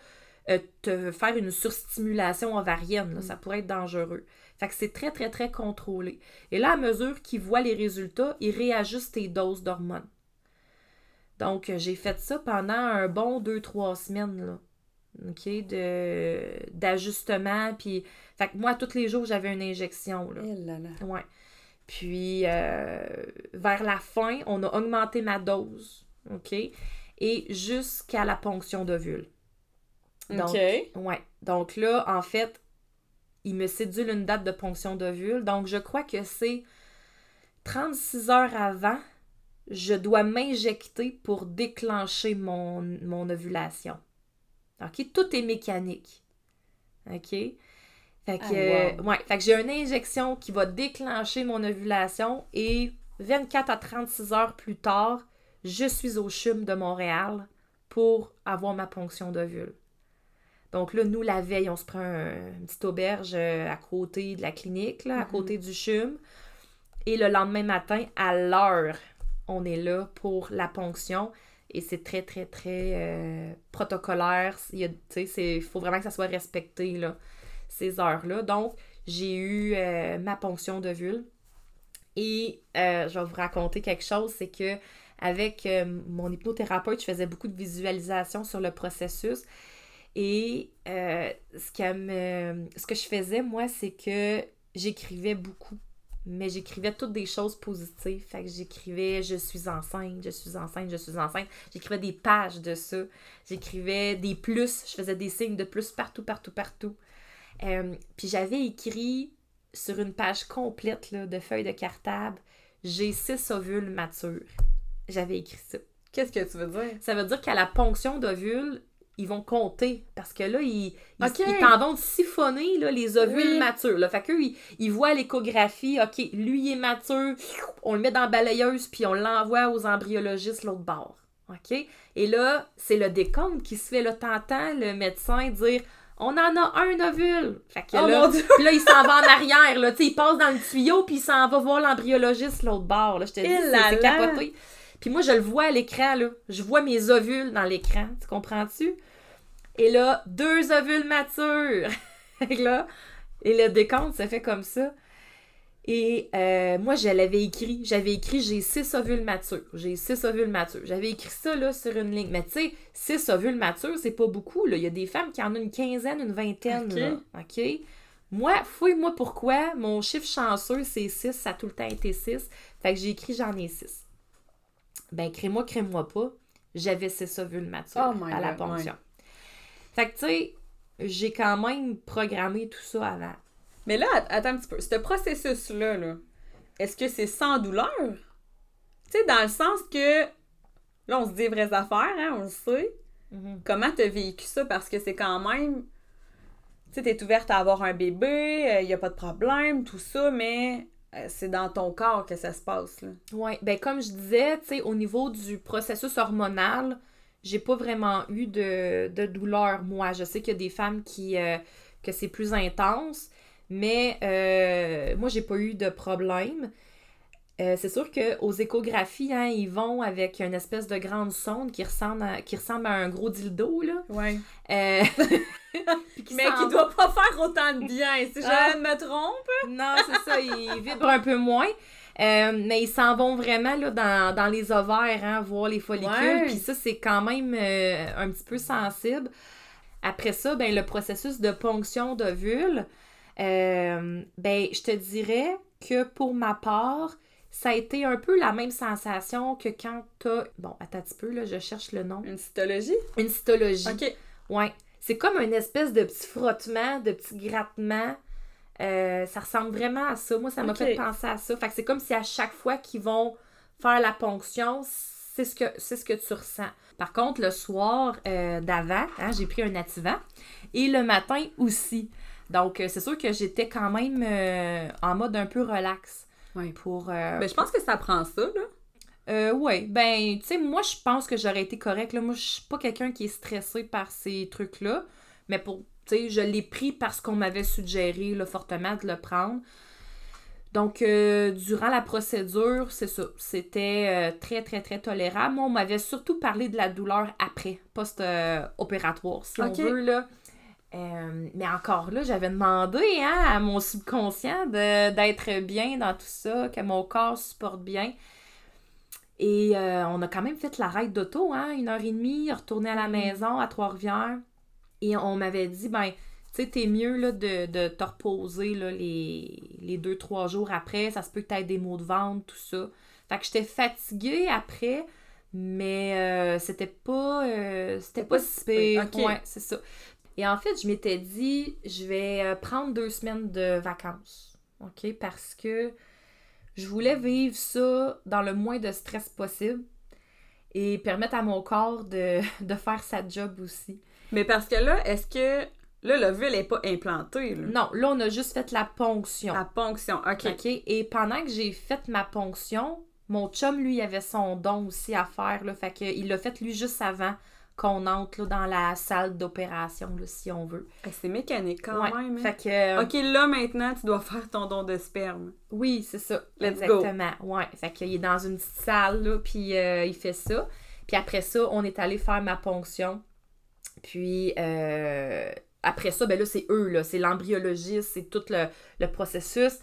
euh, te faire une surstimulation ovarienne. Mm. Ça pourrait être dangereux. Fait que c'est très, très, très contrôlé. Et là, à mesure qu'ils voient les résultats, ils réajustent tes doses d'hormones. Donc, euh, j'ai fait ça pendant un bon 2-3 semaines, là. OK? D'ajustement. Puis, fait que moi, tous les jours, j'avais une injection, là. Eh ouais. Puis, euh, vers la fin, on a augmenté ma dose. OK? Et jusqu'à la ponction d'ovule. Donc, ouais. Donc là, en fait, il me sédule une date de ponction d'ovule. Donc, je crois que c'est 36 heures avant, je dois m'injecter pour déclencher mon, mon ovulation. OK? Tout est mécanique. OK? Fait que, ah, ouais, fait que j'ai une injection qui va déclencher mon ovulation et 24 à 36 heures plus tard, je suis au CHUM de Montréal pour avoir ma ponction d'ovule. Donc là, nous, la veille, on se prend une petite auberge euh, à côté de la clinique, là, à mhm. côté du CHUM. Et le lendemain matin, à l'heure, on est là pour la ponction. Et c'est très, très, très euh, protocolaire. Il faut vraiment que ça soit respecté, là, ces heures-là. Donc, j'ai eu euh, ma ponction de vulve. Et je vais vous raconter quelque chose, c'est que avec mon hypnothérapeute, je faisais beaucoup de visualisation sur le processus. Et euh, ce, ce que je faisais, moi, c'est que j'écrivais beaucoup. Mais j'écrivais toutes des choses positives. Fait que j'écrivais je suis enceinte, je suis enceinte, je suis enceinte. J'écrivais des pages de ça. J'écrivais des plus. Je faisais des signes de plus partout, partout, partout. Euh, puis j'avais écrit sur une page complète là, de feuilles de cartable J'ai six ovules matures. J'avais écrit ça. Qu'est-ce que tu veux dire? Ça veut dire qu'à la ponction d'ovules, ils vont compter. Parce que là, ils, ils, t'en vont siphonner là, les ovules matures. Là. Fait qu'eux, ils, voient l'échographie. OK, lui, il est mature. On le met dans la balayeuse, puis on l'envoie aux embryologistes l'autre bord. OK? Et là, c'est le décompte qui se fait. Là, t'entends le médecin dire on en a un ovule. Fait que oh là, là, il s'en va en arrière, là. il passe dans le tuyau, puis il s'en va voir l'embryologiste l'autre bord, là. Je te dis, c'est capoté. Puis moi, je le vois à l'écran, là. Je vois mes ovules dans l'écran. Tu comprends-tu? Et là, deux ovules matures. et là, et le décompte ça fait comme ça. Et euh, moi, je l'avais écrit. J'avais écrit j'ai six ovules matures. J'ai six ovules matures. J'avais écrit ça là, sur une ligne. Mais tu sais, six ovules matures, c'est pas beaucoup. Là. Il y a des femmes qui en ont une quinzaine, une vingtaine. Là. OK? Moi, fouille-moi pourquoi. Mon chiffre chanceux, c'est 6. Ça a tout le temps été 6. Fait que j'ai écrit j'en ai 6. Ben, crée-moi, crée-moi pas. J'avais six ovules matures oh à la ponction. Fait que, tu sais, j'ai quand même programmé tout ça avant. Mais là, attends un petit peu. Ce processus-là, -là, est ce que c'est sans douleur? Tu sais, dans le sens que, là, on se dit vraies affaires, hein, on le sait. Mm-hmm. Comment t'as vécu ça? Parce que c'est quand même... Tu sais, t'es ouverte à avoir un bébé, il euh, n'y a pas de problème, tout ça, mais euh, c'est dans ton corps que ça se passe, là. Oui, ben comme je disais, tu sais, au niveau du processus hormonal, j'ai pas vraiment eu de, de, douleur, moi. Je sais qu'il y a des femmes qui euh, que c'est plus intense, Mais euh, moi, j'ai pas eu de problème. Euh, c'est sûr qu'aux échographies, hein, ils vont avec une espèce de grande sonde qui ressemble à, qui ressemble à un gros dildo, là. Ouais. Euh, Mais qui doit pas faire autant de bien, si Ah. je me trompe. Non, c'est ça, ils vibrent un peu moins. Euh, mais ils s'en vont vraiment là, dans, dans les ovaires, hein, voir les follicules. Ouais. Puis ça, c'est quand même euh, un petit peu sensible. Après ça, ben, le processus de ponction d'ovules, euh, ben, je te dirais que pour ma part, ça a été un peu la même sensation que quand t'as... Bon, attends un petit peu, là, je cherche le nom. Une cytologie? Une cytologie. Ok. Ouais. C'est comme une espèce de petit frottement, de petit grattement. Euh, ça ressemble vraiment à ça. Moi, ça m'a fait penser à ça. Fait que c'est comme si à chaque fois qu'ils vont faire la ponction, c'est ce que, c'est ce que tu ressens. Par contre, le soir euh, d'avant, hein, j'ai pris un nativant. Et le matin aussi. Donc, euh, c'est sûr que j'étais quand même en mode un peu relax. Ouais. Pour. Ben, je pense que ça prend ça, là. euh, ouais, ben, tu sais, moi, je pense que j'aurais été correcte. Là. Moi, je suis pas quelqu'un qui est stressé par ces trucs-là. Mais pour, je l'ai pris parce qu'on m'avait suggéré là, fortement de le prendre. Donc, euh, durant la procédure, c'est ça. C'était euh, très, très, très tolérable. Moi, on m'avait surtout parlé de la douleur après, post-opératoire, si Ok. on veut, là. Euh, mais encore là, j'avais demandé hein, à mon subconscient d'être bien dans tout ça, que mon corps supporte bien. Et euh, on a quand même fait la ride d'auto, hein, une heure et demie, retourner à la maison à Trois-Rivières. Et on m'avait dit, ben, tu sais, t'es mieux là, de, de te reposer là, les, les deux, trois jours après. Ça se peut que t'aies des maux de ventre, tout ça. Fait que j'étais fatiguée après, mais euh, c'était pas, euh, c'était pas, pas si pire. Ouais, c'est ça. Et en fait, je m'étais dit, je vais euh, prendre deux semaines de vacances. OK? Parce que je voulais vivre ça dans le moins de stress possible et permettre à mon corps de, de faire sa job aussi. Mais parce que là, est-ce que. Là, l'ovule n'est pas implanté, là? Non, là, on a juste fait la ponction. La ponction. OK. OK? Et pendant que j'ai fait ma ponction, mon chum, lui, il avait son don aussi à faire. Là, fait que, il l'a fait, lui, juste avant qu'on entre là, dans la salle d'opération, si on veut. Eh, C'est mécanique quand Ouais. même. hein? Fait que, euh, OK, là, maintenant, tu dois faire ton don de sperme. Oui, c'est ça. Let's go. Exactement. Ouais. Fait qu'il est dans une petite salle, là, puis euh, il fait ça. Puis après ça, on est allé faire ma ponction. Puis euh, après ça, ben là, c'est eux, là. C'est l'embryologiste, c'est tout le, le processus.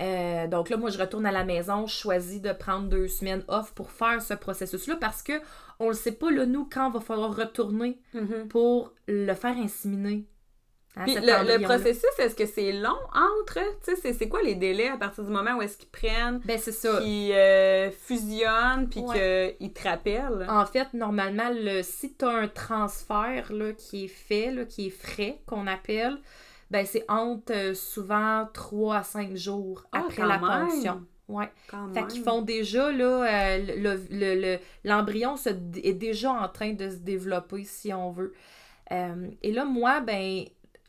Euh, donc là, moi, je retourne à la maison, je choisis de prendre deux semaines off pour faire ce processus-là parce que on le sait pas, là, nous, quand va falloir retourner pour le faire inséminer. Hein, Puis le, le processus, est-ce que c'est long entre? Tu sais, c'est- quoi les délais à partir du moment où est-ce qu'ils prennent, Ben, c'est ça. qu'ils euh, fusionnent, puis Ouais. qu'ils te rappellent? En fait, normalement, le, si tu as un transfert là, qui est fait, là, qui est frais, qu'on appelle, ben c'est entre euh, souvent 3 à 5 jours Ah, après la même. ponction. Ouais. Quand Fait qu'ils font déjà, là, euh, le- le- le- l'embryon d- est déjà en train de se développer, si on veut. Euh, et là, moi, ben,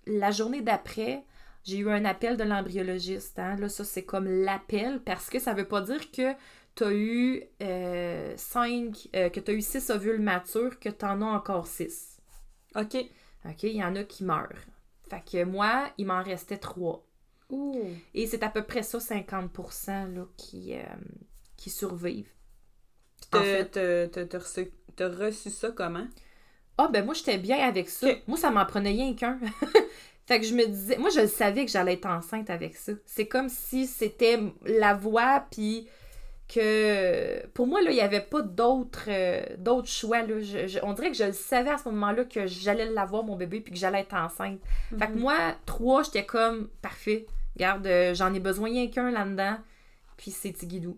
la journée d'après, j'ai eu un appel de l'embryologiste. Hein. Là, ça, c'est comme l'appel, parce que ça veut pas dire que tu as eu euh, cinq, euh, que tu as eu six ovules matures, que tu en as encore six. OK. OK? Il y en a qui meurent. Fait que moi, il m'en restait trois. Ouh. Et c'est à peu près ça, 50% là, qui, euh, qui survivent. En T'as fait- reçu, t'as reçu ça comment? Ah, ben moi, j'étais bien avec ça. Moi, ça m'en prenait rien qu'un. fait que je me disais, moi, je savais que j'allais être enceinte avec ça. C'est comme si c'était la voie, puis que pour moi, là, il n'y avait pas d'autres euh, d'autres choix. Là. Je- je- on dirait que je le savais à ce moment-là que j'allais l'avoir, mon bébé, puis que j'allais être enceinte. Fait que Mhm. moi, trois, j'étais comme parfait. Regarde, euh, j'en ai besoin rien qu'un là-dedans, puis c'est Tigidou.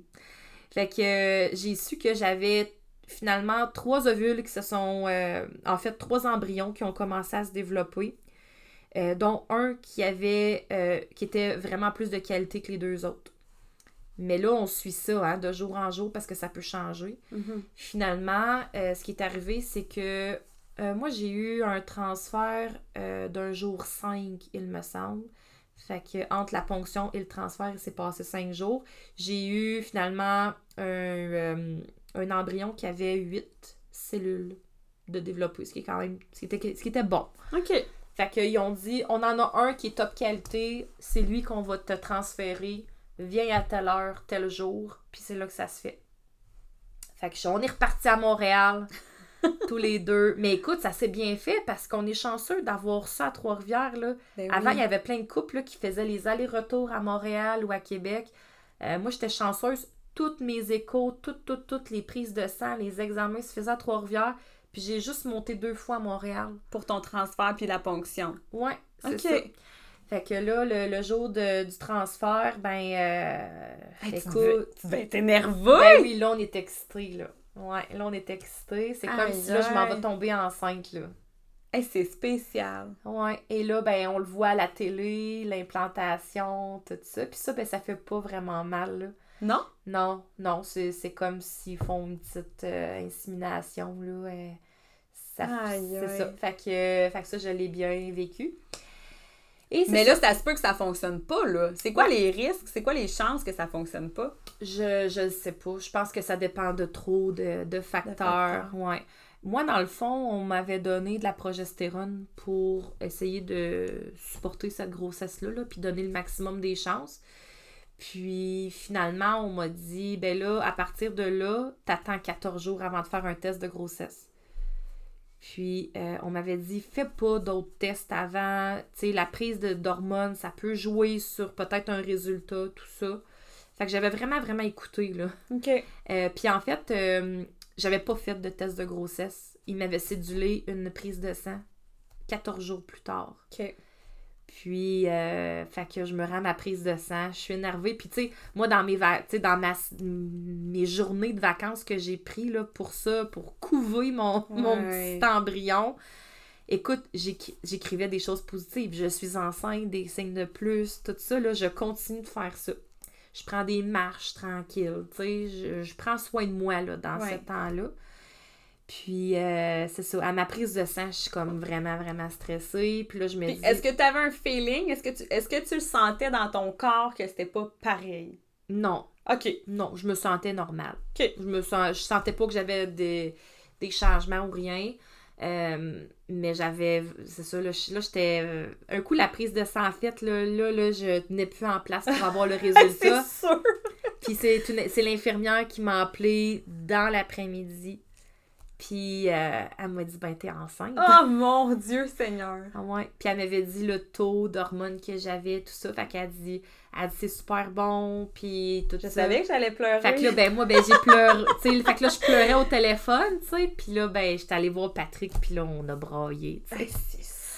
Fait que euh, j'ai su que j'avais finalement trois ovules qui se sont. euh, en fait, trois embryons qui ont commencé à se développer, euh, dont un qui avait. euh, qui était vraiment plus de qualité que les deux autres. Mais là, on suit ça hein, de jour en jour parce que ça peut changer. Mhm. Finalement, ce qui est arrivé, c'est que moi, j'ai eu un transfert d'un jour 5, il me semble. Fait que entre la ponction et le transfert, il s'est passé 5 jours. J'ai eu finalement un, un embryon qui avait 8 cellules de développer, ce qui est quand même ce qui était, ce qui était bon. OK. Fait qu'ils ont dit, on en a un qui est top qualité, c'est lui qu'on va te transférer, viens à telle heure, tel jour, puis c'est là que ça se fait. Fait que on est reparti à Montréal, tous les deux. Mais écoute, ça s'est bien fait parce qu'on est chanceux d'avoir ça à Trois-Rivières. Ben Avant, il y avait plein de couples là, qui faisaient les allers-retours à Montréal ou à Québec. Euh, moi, j'étais chanceuse. Toutes mes échos, toutes, toutes, toutes les prises de sang, les examens se faisaient à Trois-Rivières. Puis j'ai juste monté deux fois à Montréal. Pour ton transfert puis la ponction. Ouais, c'est ça. Fait que là, le, le jour de- du transfert, ben, euh, Hey, écoute, tu devais être nerveux! ben oui, là, on est excités, là. Ouais, là, on est excités. C'est comme si, là, je m'en vais tomber enceinte, là. Hey, c'est spécial. Ouais, et là, ben, on le voit à la télé, l'implantation, tout ça. Puis ça, ben, ça fait pas vraiment mal, là. Non? Non, non, c'est comme s'ils font une petite euh, insémination, là. euh, ça, c'est ça. Fait que, fait que ça, je l'ai bien vécu. Et Mais ça. là, ça se peut que ça fonctionne pas, là. C'est quoi les risques? C'est quoi les chances que ça fonctionne pas? Je, je sais pas. Je pense que ça dépend de trop de, de facteurs. facteurs. Ouais. Moi, dans le fond, on m'avait donné de la progestérone pour essayer de supporter cette grossesse-là, là, puis donner le maximum des chances. Puis finalement, on m'a dit, ben là, à partir de là, t'attends 14 jours avant de faire un test de grossesse. Puis euh, on m'avait dit, fais pas d'autres tests avant. Tu sais, la prise de- d'hormones, ça peut jouer sur peut-être un résultat, tout ça. Fait que j'avais vraiment, vraiment écouté, là. OK. Euh, puis en fait, euh, j'avais pas fait de test de grossesse. Il m'avait cédulé une prise de sang 14 jours plus tard. OK. Puis, euh, fait que je me rends à ma prise de sang. Je suis énervée. Puis, tu sais, moi, dans mes, va- tu sais, dans ma, mes journées de vacances que j'ai pris là, pour ça, pour couver mon, mon petit embryon, écoute, j'éc- j'écrivais des choses positives. Je suis enceinte, des signes de plus, tout ça. Là, je continue de faire ça. Je prends des marches tranquilles. Tu sais, je, je prends soin de moi là, dans Ouais. ce temps-là. Puis, euh, c'est ça. À ma prise de sang, je suis comme vraiment, vraiment stressée. Puis là, je me Puis dis. est-ce que tu avais un feeling? Est-ce que tu est-ce que tu le sentais dans ton corps que c'était pas pareil? Non, OK. non, je me sentais normale. OK. Je me sens, je sentais pas que j'avais des, des changements ou rien. Euh, mais j'avais, c'est ça, là, j'étais, euh, un coup, la prise de sang faite, là, là, là, je tenais plus en place pour avoir le résultat. c'est sûr! Puis c'est, une- c'est l'infirmière qui m'a appelé dans l'après-midi. Puis euh, elle m'a dit, ben, t'es enceinte. Oh mon Dieu Seigneur! Ah ouais. Puis elle m'avait dit le taux d'hormones que j'avais, tout ça. Fait qu'elle dit, elle dit c'est super bon, puis tout Je ça. savais que j'allais pleurer. Fait que là, ben moi, ben j'ai pleuré. tu fait que là, je pleurais au téléphone, tu sais. Puis là, ben, j'étais allée voir Patrick, puis là, on a braillé, tu sais.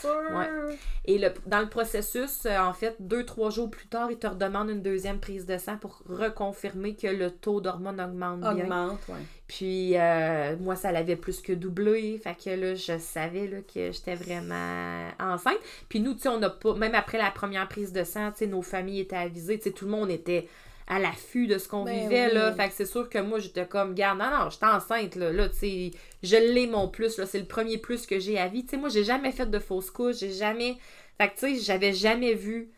Sûr! Ouais. Et le, dans le processus, euh, en fait, deux, trois jours plus tard, ils te redemandent une deuxième prise de sang pour reconfirmer que le taux d'hormones augmente bien. Augmente, ouais. Puis euh, moi, ça l'avait plus que doublé. Fait que là, je savais là, que j'étais vraiment enceinte. Puis nous, tu sais, on n'a pas, même après la première prise de sang, tu sais, nos familles étaient avisées. Tu sais, tout le monde était à l'affût de ce qu'on Ben vivait, oui. là. Fait que c'est sûr que moi, j'étais comme, garde, non, non, j'étais enceinte, là. Là, tu sais, je l'ai mon plus, là. C'est le premier plus que j'ai à vie. Tu sais, moi, j'ai jamais fait de fausse couche. J'ai jamais. Fait que, tu sais, j'avais jamais vu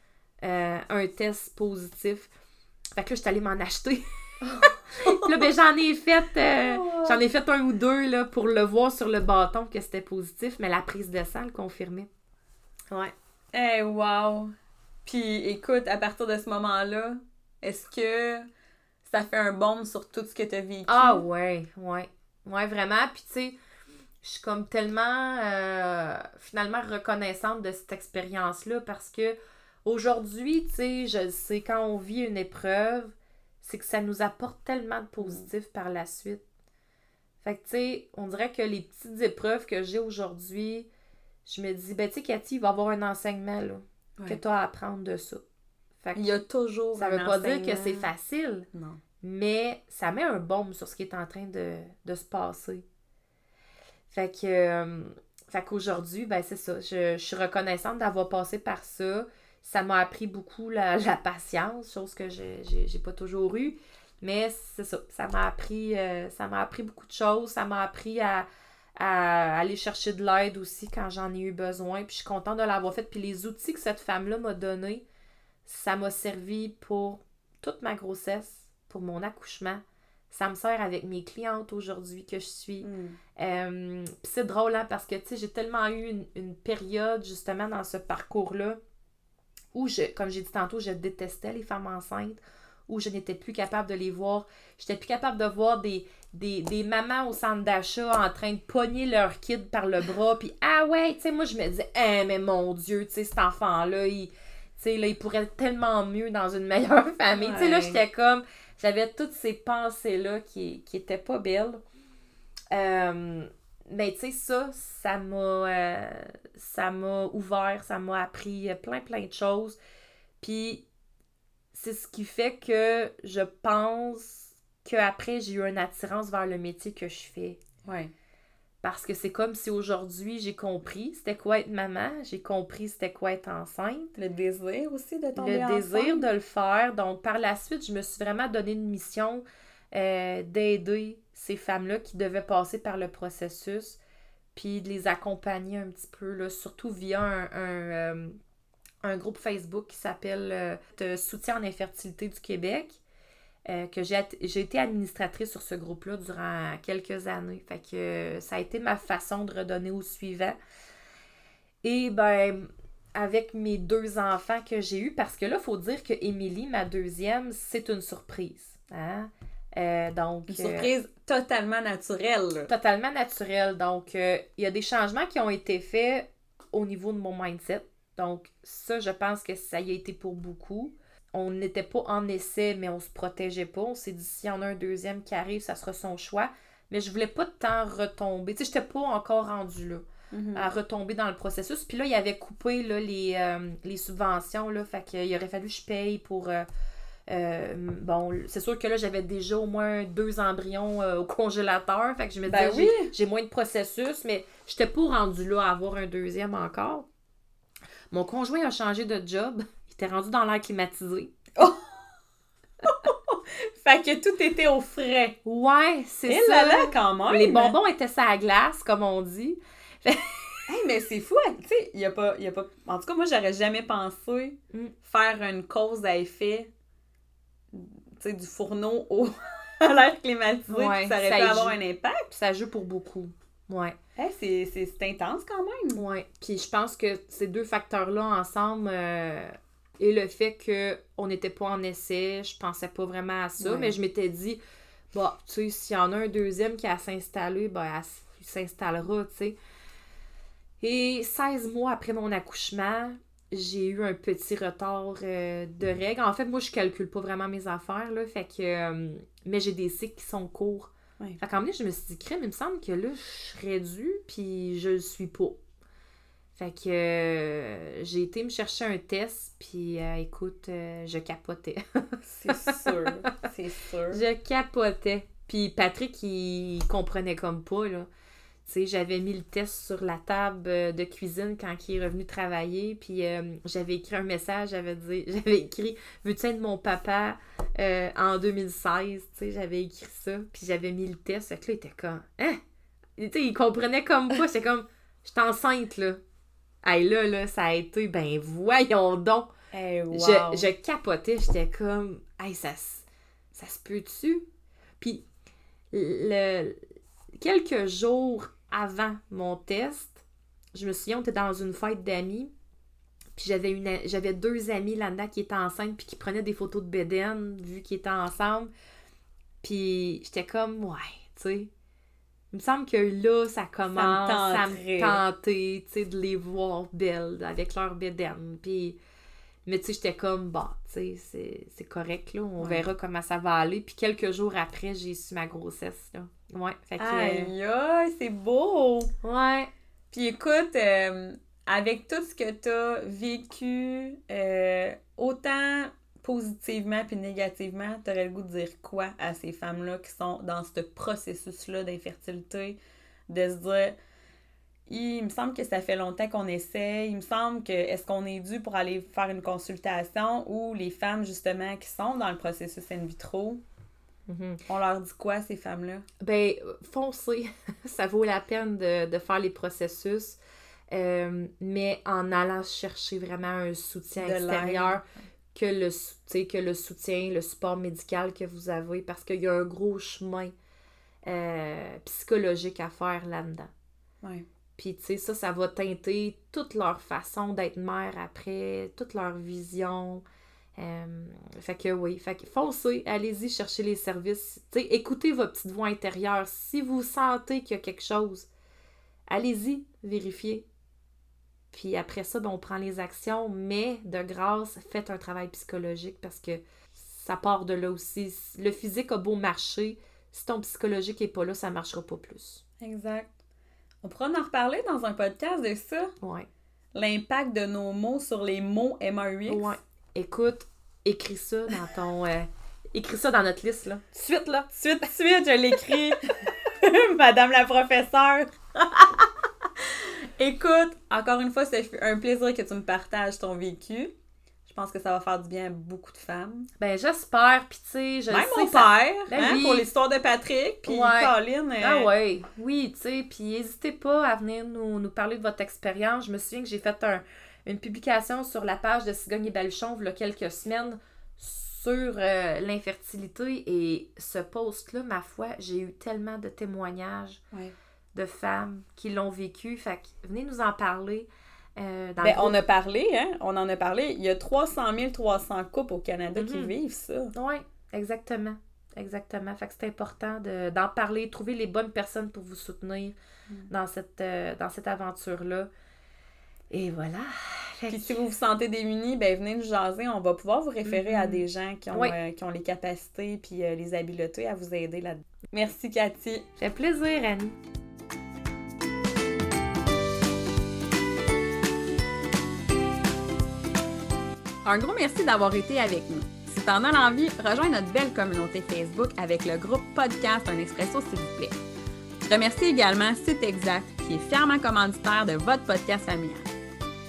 euh, un test positif. Fait que là, j'étais allée m'en acheter. Puis là, ben, j'en ai fait. euh. J'en ai fait un ou deux là, pour le voir sur le bâton que c'était positif, mais la prise de sang le confirmait. Ouais. Hey, wow! Puis écoute, à partir de ce moment-là, est-ce que ça fait un bond sur tout ce que tu as vécu? Ah ouais, ouais. Ouais, vraiment. Puis tu sais, je suis comme tellement euh, finalement reconnaissante de cette expérience-là parce que aujourd'hui, tu sais, je sais, quand on vit une épreuve, c'est que ça nous apporte tellement de positif par la suite. Fait que tu sais, on dirait que les petites épreuves que j'ai aujourd'hui, je me dis, ben tu sais, Cathy, il va y avoir un enseignement là, que tu as à apprendre de ça. Il y a toujours ça un veut pas dire que enseignement. c'est facile Non. mais ça met un baume sur ce qui est en train de, de se passer. Fait que, euh, fait qu'aujourd'hui, ben c'est ça. Je, je suis reconnaissante d'avoir passé par ça. Ça m'a appris beaucoup la, la patience, chose que j'ai, pas toujours eu. Mais c'est ça. Ça m'a appris, euh, ça m'a appris beaucoup de choses. Ça m'a appris à, à aller chercher de l'aide aussi quand j'en ai eu besoin. Puis je suis contente de l'avoir fait. Puis les outils que cette femme-là m'a donnés, ça m'a servi pour toute ma grossesse, pour mon accouchement. Ça me sert avec mes clientes aujourd'hui que je suis. Mm. Euh, c'est drôle, hein, parce que, tu sais, j'ai tellement eu une, une période, justement, dans ce parcours-là, où, je, comme j'ai dit tantôt, je détestais les femmes enceintes, où je n'étais plus capable de les voir. J'étais plus capable de voir des, des, des mamans au centre d'achat en train de pogner leur kid par le bras, puis ah ouais, tu sais, moi, je me disais, eh, mais mon Dieu, tu sais, cet enfant-là, il, sais, là, il pourrait être tellement mieux dans une meilleure famille. Tu sais, là, j'étais comme, j'avais toutes ces pensées-là qui, qui étaient pas belles. Euh, mais tu sais, ça, ça m'a euh, ça m'a ouvert, ça m'a appris plein, plein de choses. Puis, c'est ce qui fait que je pense qu'après, j'ai eu une attirance vers le métier que je fais. Ouais. Parce que c'est comme si aujourd'hui, j'ai compris c'était quoi être maman, j'ai compris c'était quoi être enceinte Le désir aussi de tomber le désir de le faire. Donc, par la suite, je me suis vraiment donné une mission euh, d'aider ces femmes-là qui devaient passer par le processus, puis de les accompagner un petit peu, là, surtout via un, un, euh, un groupe Facebook qui s'appelle euh, Soutien en infertilité du Québec. Euh, que j'ai été administratrice sur ce groupe-là durant quelques années. Fait que euh, ça a été ma façon de redonner au suivant. Et ben, avec mes deux enfants que j'ai eus, parce que là, il faut dire que Émilie, ma deuxième, c'est une surprise. Hein? Euh, donc, Une euh, surprise totalement naturelle. totalement naturelle. Donc, euh, il y a des changements qui ont été faits au niveau de mon mindset. Donc, ça, je pense que ça y a été pour beaucoup. On n'était pas en essai, mais on se protégeait pas. On s'est dit, s'il y en a un deuxième qui arrive, ça sera son choix. Mais je voulais pas tant retomber. Tu sais, j'étais pas encore rendue là Mhm. à retomber dans le processus. Puis là, il avait coupé là, les, euh, les subventions. Là, fait qu'il aurait fallu que je paye pour. euh, euh, bon, c'est sûr que là, j'avais déjà au moins deux embryons au congélateur. Fait que je me disais, Ben j'ai- oui. j'ai moins de processus, mais j'étais pas rendu là à avoir un deuxième encore. Mon conjoint a changé de job. Était rendu dans l'air climatisé. Fait que tout était au frais. Ouais, c'est ça. là là, quand même. Les bonbons étaient sur la glace, comme on dit. Hey, mais c'est fou, tu sais, il y a pas, y a pas... En tout cas, moi, j'aurais jamais pensé Mm. faire une cause à effet, tu sais, du fourneau au... à l'air climatisé, Ouais, puis ça aurait ça pu avoir joue. un impact. Puis ça joue pour beaucoup. Ouais. Hey, c'est intense quand même. Ouais. Puis je pense que ces deux facteurs-là ensemble euh, et le fait que on n'était pas en essai, je pensais pas vraiment à ça, Ouais. mais je m'étais dit, bah, tu sais, s'il y en a un deuxième qui a à s'installer, ben, elle il s'installera, tu sais. Et 16 mois après mon accouchement, j'ai eu un petit retard euh, de règles. En fait, moi, je calcule pas vraiment mes affaires, là, fait que... euh, mais j'ai des cycles qui sont courts. Ouais. Fait qu'en même je me suis dit, crème, il me semble que là, je serais due, puis je le suis pas. Fait que euh, j'ai été me chercher un test, puis euh, écoute, euh, je capotais. C'est sûr, c'est sûr. je capotais. Puis Patrick, il comprenait comme pas, là. Tu sais, j'avais mis le test sur la table de cuisine quand il est revenu travailler, puis j'avais écrit un message, j'avais dit, j'avais écrit « Veux-tu être mon papa en 2016? » Tu sais, j'avais écrit ça, puis j'avais mis le test, fait que là, il était comme « Hein? » Tu sais, il comprenait comme pas, j'étais comme « Je suis enceinte, là. » Hey, là, là, ça a été, ben voyons donc! Hey, wow. Je, je capotais, j'étais comme, hey, ça, se- ça se peut-tu? Puis, le, quelques jours avant mon test, je me souviens, on était dans une fête d'amis, puis j'avais une j'avais deux amis là-dedans qui étaient enceintes, puis qui prenaient des photos de Bédène, vu qu'ils étaient ensemble. Puis, j'étais comme, ouais, tu sais. Il me semble que là, ça commence à me tenter, tu sais, de les voir belles avec leur bédaine. Puis, mais tu sais, j'étais comme, bah, tu sais, c'est- c'est correct, là. On Ouais. verra comment ça va aller. Puis quelques jours après, j'ai su ma grossesse, là. Ouais, fait que... Aïe, aïe, c'est beau! Ouais. Puis écoute, euh, avec tout ce que tu as vécu, euh, autant positivement puis négativement, tu aurais le goût de dire quoi à ces femmes-là qui sont dans ce processus-là d'infertilité, de se dire, il me semble que ça fait longtemps qu'on essaie, il me semble que est-ce qu'on est dû pour aller faire une consultation ou les femmes justement qui sont dans le processus in vitro, Mhm. on leur dit quoi ces femmes-là? Ben, foncez. ça vaut la peine de, de faire les processus. Euh, mais en allant chercher vraiment un soutien De extérieur. Que le, que le soutien, le support médical que vous avez parce qu'il y a un gros chemin euh, psychologique à faire là-dedans. Ouais. Puis, tu sais, ça, ça va teinter toute leur façon d'être mère après, toute leur vision. Euh, fait que oui, fait que foncez, allez-y chercher les services. Tu sais, écoutez votre petite voix intérieure. Si vous sentez qu'il y a quelque chose, allez-y, vérifiez. Puis après ça, ben, on prend les actions, mais de grâce, faites un travail psychologique parce que ça part de là aussi. Le physique a beau marcher, si ton psychologique n'est pas là, ça ne marchera pas plus. Exact. On pourra en reparler dans un podcast de ça. Ouais. L'impact de nos mots sur les mots MAUX. Ouais. Écoute, écris ça dans ton. Euh, écris ça dans notre liste, là. Suite, là. Suite, suite, je l'écris. Madame la professeure. Écoute, encore une fois, c'est un plaisir que tu me partages ton vécu. Je pense que ça va faire du bien à beaucoup de femmes. Ben, j'espère. Puis, tu sais, je Même sais mon ça- père, Ben hein, oui. pour l'histoire de Patrick, puis Ouais. Colin. euh, Ah ouais, oui, tu sais, puis n'hésitez pas à venir nous, nous parler de votre expérience. Je me souviens que j'ai fait un- une publication sur la page de Cigogne et Baluchon il y a quelques semaines sur euh, l'infertilité et ce post-là, ma foi, j'ai eu tellement de témoignages Ouais. De femmes qui l'ont vécu. Fait que venez nous en parler. euh, dans Ben, on a parlé, hein? On en a parlé. Il y a 300 300 couples au Canada qui Mhm. vivent ça. Oui, exactement. Exactement. Fait que c'est important de- d'en parler, trouver les bonnes personnes pour vous soutenir Mm. dans cette, euh, dans cette aventure-là. Et voilà. Fait Puis que- si vous vous sentez démunis, ben venez nous jaser. On va pouvoir vous référer à Mhm. des gens qui ont, Oui. euh, qui ont les capacités puis euh, les habiletés à vous aider là-dedans. Merci, Cathy. fait plaisir, Annie. Un gros merci d'avoir été avec nous. Si t'en as l'envie, rejoins notre belle communauté Facebook avec le groupe Podcast Un Expresso, s'il vous plaît. Je remercie également Site Exact, qui est fièrement commanditaire de votre podcast familial.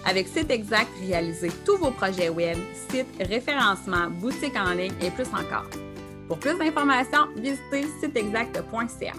Avec Site Exact, réalisez tous vos projets web, sites, référencement, boutiques en ligne et plus encore. Pour plus d'informations, visitez siteexact.ca.